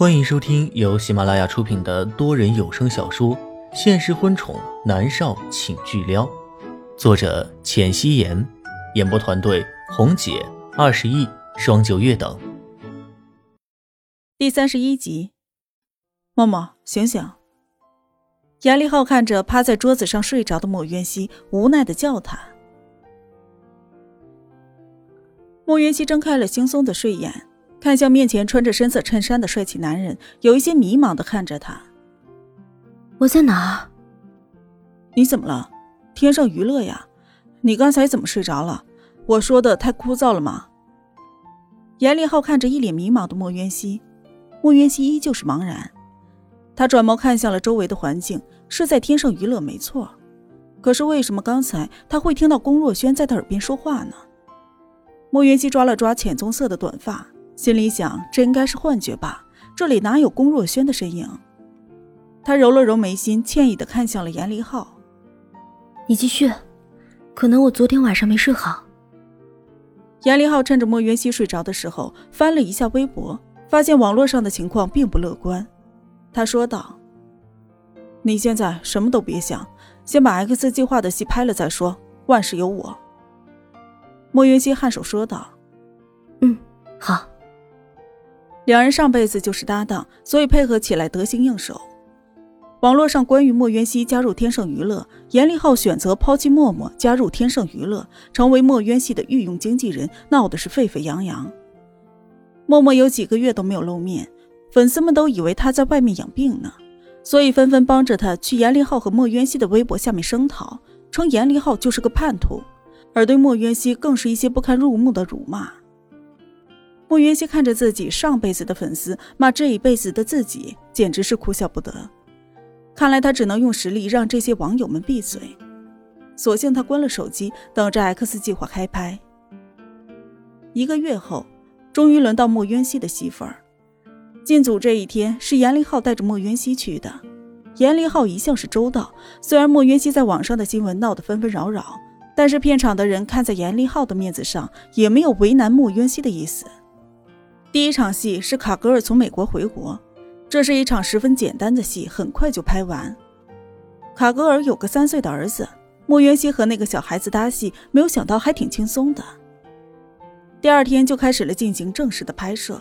欢迎收听由喜马拉雅出品的多人有声小说《现实婚宠男少请巨撩》，作者：浅汐颜，演播团队：红姐、二十亿、双九月等。第三十一集，默默醒醒！严立浩看着趴在桌子上睡着的莫渊熙，无奈的叫他。莫渊熙睁开了惺忪的睡眼。看向面前穿着深色衬衫的帅气男人，有一些迷茫的看着他。我在哪？你怎么了？天上娱乐呀？你刚才怎么睡着了？我说的太枯燥了吗？严立浩看着一脸迷茫的莫渊熙，莫渊熙依旧是茫然。他转眸看向了周围的环境，是在天上娱乐没错，可是为什么刚才他会听到龚若轩在他耳边说话呢？莫渊熙抓了抓浅棕色的短发。心里想，这应该是幻觉吧？这里哪有龚若轩的身影？他揉了揉眉心，歉意的看向了严离浩：“你继续，可能我昨天晚上没睡好。”严离浩趁着莫云熙睡着的时候，翻了一下微博，发现网络上的情况并不乐观。他说道：“你现在什么都别想，先把 X 计划的戏拍了再说，万事有我。”莫云熙颔首说道：“嗯，好。”两人上辈子就是搭档，所以配合起来得心应手。网络上关于莫渊熙加入天盛娱乐，严立浩选择抛弃默默加入天盛娱乐，成为莫渊熙的御用经纪人，闹得是沸沸扬扬。默默有几个月都没有露面，粉丝们都以为他在外面养病呢，所以纷纷帮着他去严立浩和莫渊熙的微博下面声讨，称严立浩就是个叛徒，而对莫渊熙更是一些不堪入目的辱骂。莫云熙看着自己上辈子的粉丝骂这一辈子的自己，简直是哭笑不得。看来他只能用实力让这些网友们闭嘴。索性他关了手机，等着 X 计划开拍。一个月后，终于轮到莫渊熙的媳妇儿。进组这一天是严立浩带着莫渊熙去的。严立浩一向是周到，虽然莫渊熙在网上的新闻闹得纷纷扰扰，但是片场的人看在严立浩的面子上，也没有为难莫渊熙的意思。第一场戏是卡格尔从美国回国，这是一场十分简单的戏，很快就拍完。卡格尔有个三岁的儿子，莫元熙和那个小孩子搭戏，没有想到还挺轻松的。第二天就开始了进行正式的拍摄，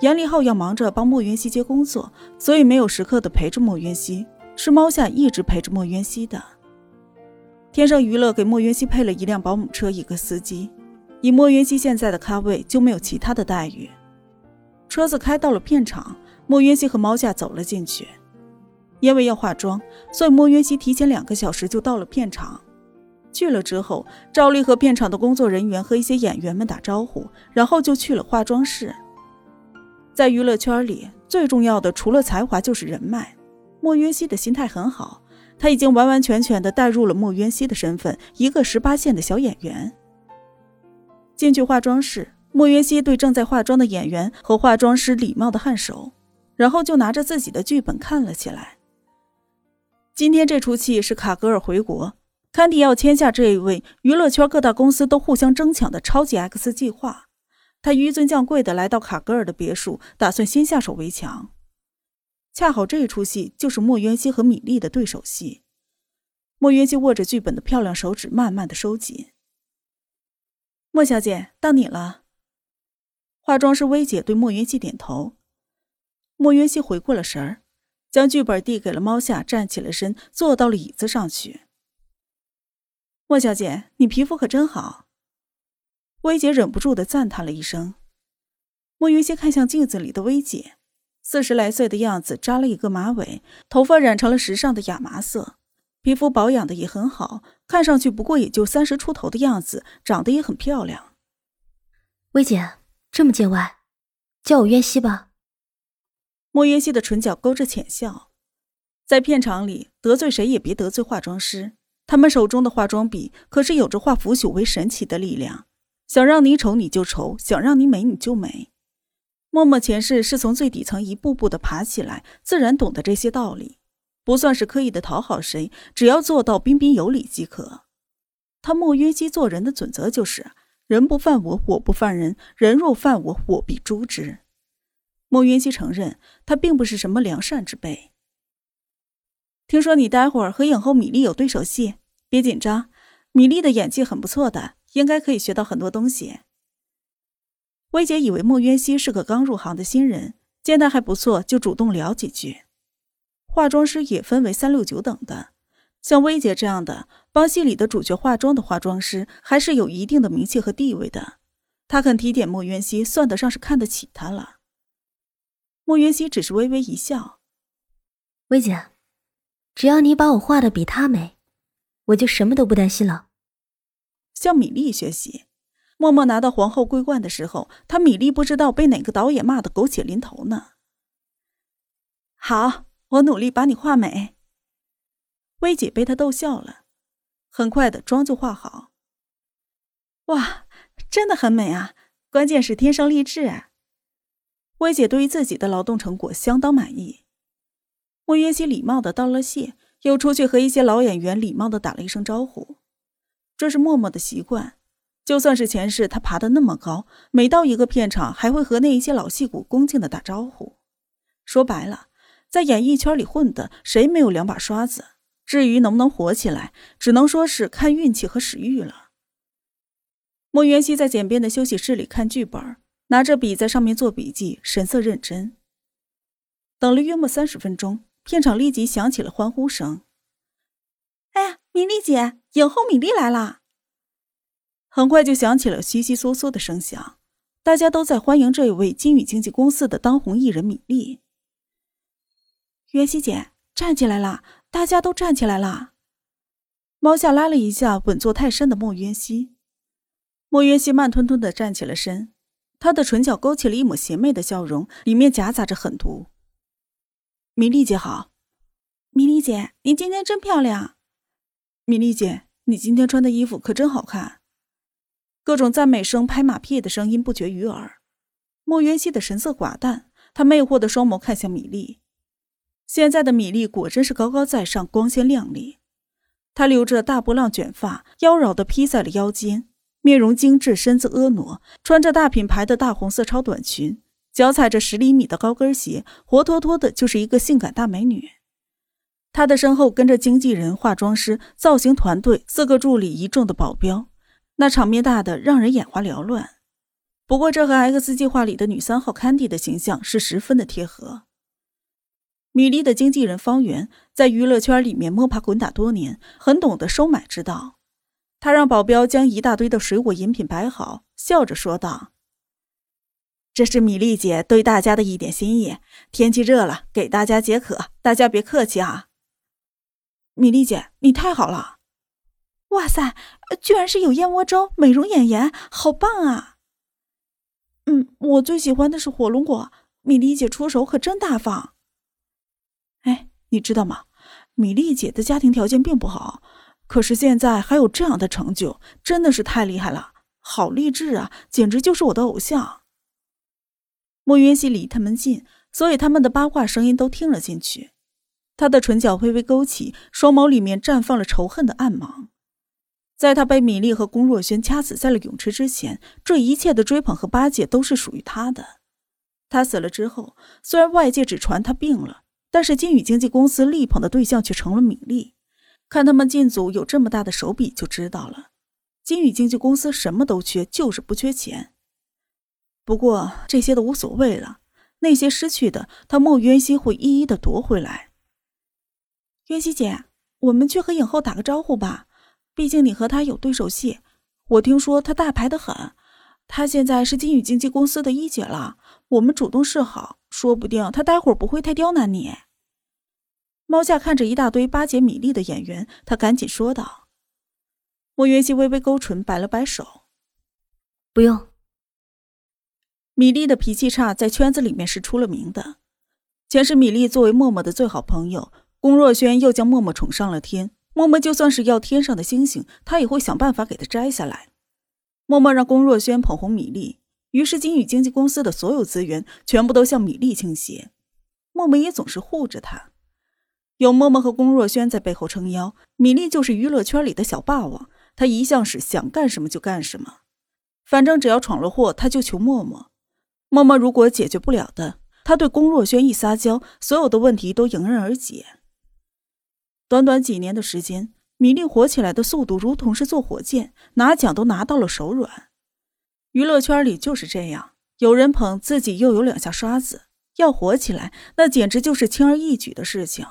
严立浩要忙着帮莫元熙接工作，所以没有时刻的陪着莫元熙，是猫夏一直陪着莫元熙的。天上娱乐给莫元熙配了一辆保姆车，一个司机，以莫渊熙现在的咖位，就没有其他的待遇。车子开到了片场，莫渊熙和猫夏走了进去。因为要化妆，所以莫渊熙提前两个小时就到了片场。去了之后，赵丽和片场的工作人员和一些演员们打招呼，然后就去了化妆室。在娱乐圈里，最重要的除了才华就是人脉。莫渊熙的心态很好，他已经完完全全的带入了莫渊熙的身份，一个十八线的小演员。进去化妆室。莫渊熙对正在化妆的演员和化妆师礼貌的颔首，然后就拿着自己的剧本看了起来。今天这出戏是卡格尔回国，坎迪要签下这一位娱乐圈各大公司都互相争抢的超级 X 计划。他纡尊降贵的来到卡格尔的别墅，打算先下手为强。恰好这一出戏就是莫渊熙和米粒的对手戏。莫渊熙握着剧本的漂亮手指慢慢的收紧。莫小姐，到你了。化妆师薇姐对莫云熙点头，莫云熙回过了神儿，将剧本递给了猫夏，站起了身，坐到了椅子上去。莫小姐，你皮肤可真好。薇姐忍不住的赞叹了一声。莫云熙看向镜子里的薇姐，四十来岁的样子，扎了一个马尾，头发染成了时尚的亚麻色，皮肤保养的也很好，看上去不过也就三十出头的样子，长得也很漂亮。薇姐。这么见外，叫我渊熙吧。莫渊熙的唇角勾着浅笑，在片场里得罪谁也别得罪化妆师，他们手中的化妆笔可是有着化腐朽为神奇的力量，想让你丑你就丑，想让你美你就美。默默前世是从最底层一步步的爬起来，自然懂得这些道理，不算是刻意的讨好谁，只要做到彬彬有礼即可。他莫渊熙做人的准则就是。人不犯我，我不犯人；人若犯我，我必诛之。莫渊熙承认，他并不是什么良善之辈。听说你待会儿和影后米粒有对手戏，别紧张。米粒的演技很不错的，应该可以学到很多东西。薇姐以为莫渊熙是个刚入行的新人，见他还不错，就主动聊几句。化妆师也分为三六九等的，像薇姐这样的帮戏里的主角化妆的化妆师，还是有一定的名气和地位的。他肯提点莫渊熙，算得上是看得起他了。莫渊熙只是微微一笑：“薇姐。”只要你把我画的比她美，我就什么都不担心了。向米粒学习，默默拿到皇后桂冠的时候，他米粒不知道被哪个导演骂的狗血淋头呢。好，我努力把你画美。薇姐被他逗笑了，很快的妆就化好。哇，真的很美啊！关键是天生丽质。啊薇姐对于自己的劳动成果相当满意。莫渊熙礼貌的道了谢，又出去和一些老演员礼貌的打了一声招呼。这是默默的习惯，就算是前世他爬得那么高，每到一个片场还会和那一些老戏骨恭敬的打招呼。说白了，在演艺圈里混的，谁没有两把刷子？至于能不能火起来，只能说是看运气和时运了。莫元熙在简便的休息室里看剧本，拿着笔在上面做笔记，神色认真。等了约莫三十分钟。片场立即响起了欢呼声。哎呀，米粒姐，影后米粒来啦！很快就响起了悉悉嗦嗦的声响，大家都在欢迎这位金宇经纪公司的当红艺人米粒。袁熙姐，站起来啦！大家都站起来啦！猫夏拉了一下稳坐泰山的莫渊熙，莫渊熙慢吞吞的站起了身，他的唇角勾起了一抹邪魅的笑容，里面夹杂着狠毒。米莉姐好，米莉姐，你今天真漂亮。米莉姐，你今天穿的衣服可真好看。各种赞美声、拍马屁的声音不绝于耳。莫渊熙的神色寡淡，他魅惑的双眸看向米莉。现在的米粒果真是高高在上、光鲜亮丽。她留着大波浪卷发，妖娆的披在了腰间，面容精致，身子婀娜，穿着大品牌的大红色超短裙。脚踩着十厘米的高跟鞋，活脱脱的就是一个性感大美女。她的身后跟着经纪人、化妆师、造型团队、四个助理一众的保镖，那场面大的让人眼花缭乱。不过，这和 X 计划里的女三号 Candy 的形象是十分的贴合。米莉的经纪人方圆在娱乐圈里面摸爬滚打多年，很懂得收买之道。他让保镖将一大堆的水果饮品摆好，笑着说道。这是米粒姐对大家的一点心意。天气热了，给大家解渴，大家别客气啊。米粒姐，你太好了！哇塞，居然是有燕窝粥、美容眼盐，好棒啊！嗯，我最喜欢的是火龙果。米粒姐出手可真大方。你知道吗？米粒姐的家庭条件并不好，可是现在还有这样的成就，真的是太厉害了，好励志啊！简直就是我的偶像。莫云熙离他们近，所以他们的八卦声音都听了进去。他的唇角微微勾起，双眸里面绽放了仇恨的暗芒。在他被米粒和龚若轩掐死在了泳池之前，这一切的追捧和巴结都是属于他的。他死了之后，虽然外界只传他病了，但是金宇经纪公司力捧的对象却成了米粒。看他们进组有这么大的手笔，就知道了。金宇经纪公司什么都缺，就是不缺钱。不过这些都无所谓了，那些失去的，他莫渊熙会一一的夺回来。渊熙姐，我们去和影后打个招呼吧，毕竟你和他有对手戏。我听说他大牌的很，他现在是金宇经纪公司的一姐了。我们主动示好，说不定他待会儿不会太刁难你。猫夏看着一大堆巴结米粒的演员，他赶紧说道。莫云熙微微勾唇，摆了摆手，不用。米粒的脾气差，在圈子里面是出了名的。前世米粒作为默默的最好朋友，龚若轩又将默默宠上了天。默默就算是要天上的星星，他也会想办法给他摘下来。默默让龚若轩捧红米粒，于是金宇经纪公司的所有资源全部都向米粒倾斜。默默也总是护着他，有默默和龚若轩在背后撑腰，米粒就是娱乐圈里的小霸王。他一向是想干什么就干什么，反正只要闯了祸，他就求默默。默默如果解决不了的，他对龚若轩一撒娇，所有的问题都迎刃而解。短短几年的时间，米粒火起来的速度如同是坐火箭，拿奖都拿到了手软。娱乐圈里就是这样，有人捧，自己又有两下刷子，要火起来，那简直就是轻而易举的事情。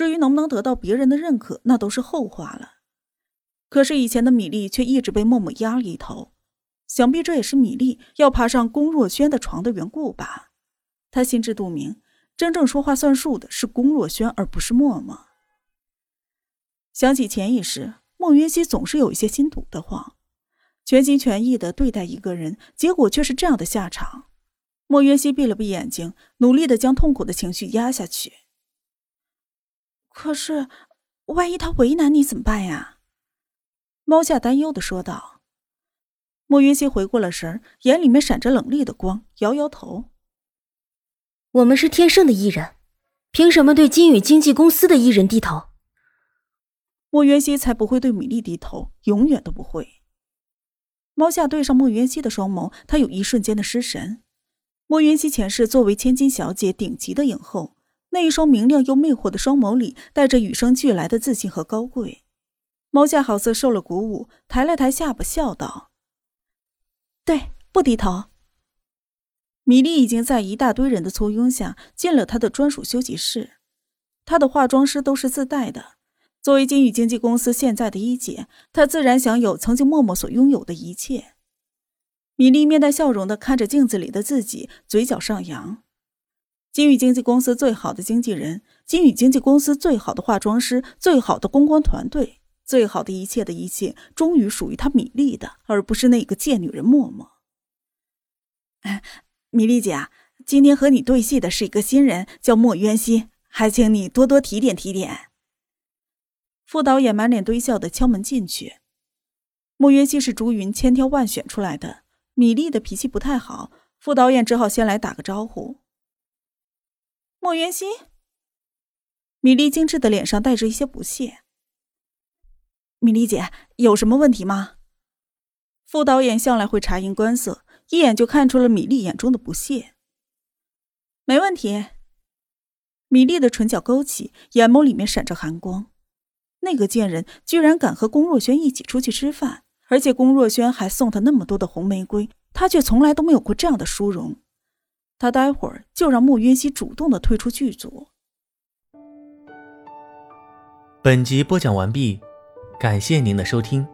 至于能不能得到别人的认可，那都是后话了。可是以前的米粒却一直被默默压了一头，想必这也是米粒要爬上龚若轩的床的缘故吧。他心知肚明，真正说话算数的是龚若轩，而不是默默。想起前一时，莫云熙总是有一些心堵得慌，全心全意的对待一个人，结果却是这样的下场。莫云熙闭了闭眼睛，努力的将痛苦的情绪压下去。可是，万一他为难你怎么办呀？猫夏担忧的说道。莫云溪回过了神眼里面闪着冷厉的光，摇摇头：“我们是天盛的艺人，凭什么对金宇经纪公司的艺人低头？”莫云溪才不会对米粒低头，永远都不会。猫夏对上莫云溪的双眸，他有一瞬间的失神。莫云溪前世作为千金小姐顶级的影后，那一双明亮又魅惑的双眸里带着与生俱来的自信和高贵。猫夏好似受了鼓舞，抬了抬下巴，笑道：“对，不低头。”米粒已经在一大堆人的簇拥下进了他的专属休息室，他的化妆师都是自带的。作为金宇经纪公司现在的一姐，她自然享有曾经默默所拥有的一切。米粒面带笑容的看着镜子里的自己，嘴角上扬。金宇经纪公司最好的经纪人，金宇经纪公司最好的化妆师，最好的公关团队，最好的一切的一切，终于属于他米粒的，而不是那个贱女人默默。米粒姐，今天和你对戏的是一个新人，叫莫渊熙，还请你多多提点提点。副导演满脸堆笑的敲门进去。莫渊熙是朱云千挑万选出来的，米粒的脾气不太好，副导演只好先来打个招呼。莫元熙，米粒精致的脸上带着一些不屑。米粒姐，有什么问题吗？副导演向来会察言观色，一眼就看出了米粒眼中的不屑。没问题。米粒的唇角勾起，眼眸里面闪着寒光。那个贱人居然敢和龚若轩一起出去吃饭，而且龚若轩还送他那么多的红玫瑰，他却从来都没有过这样的殊荣。他待会儿就让穆云熙主动的退出剧组。本集播讲完毕，感谢您的收听。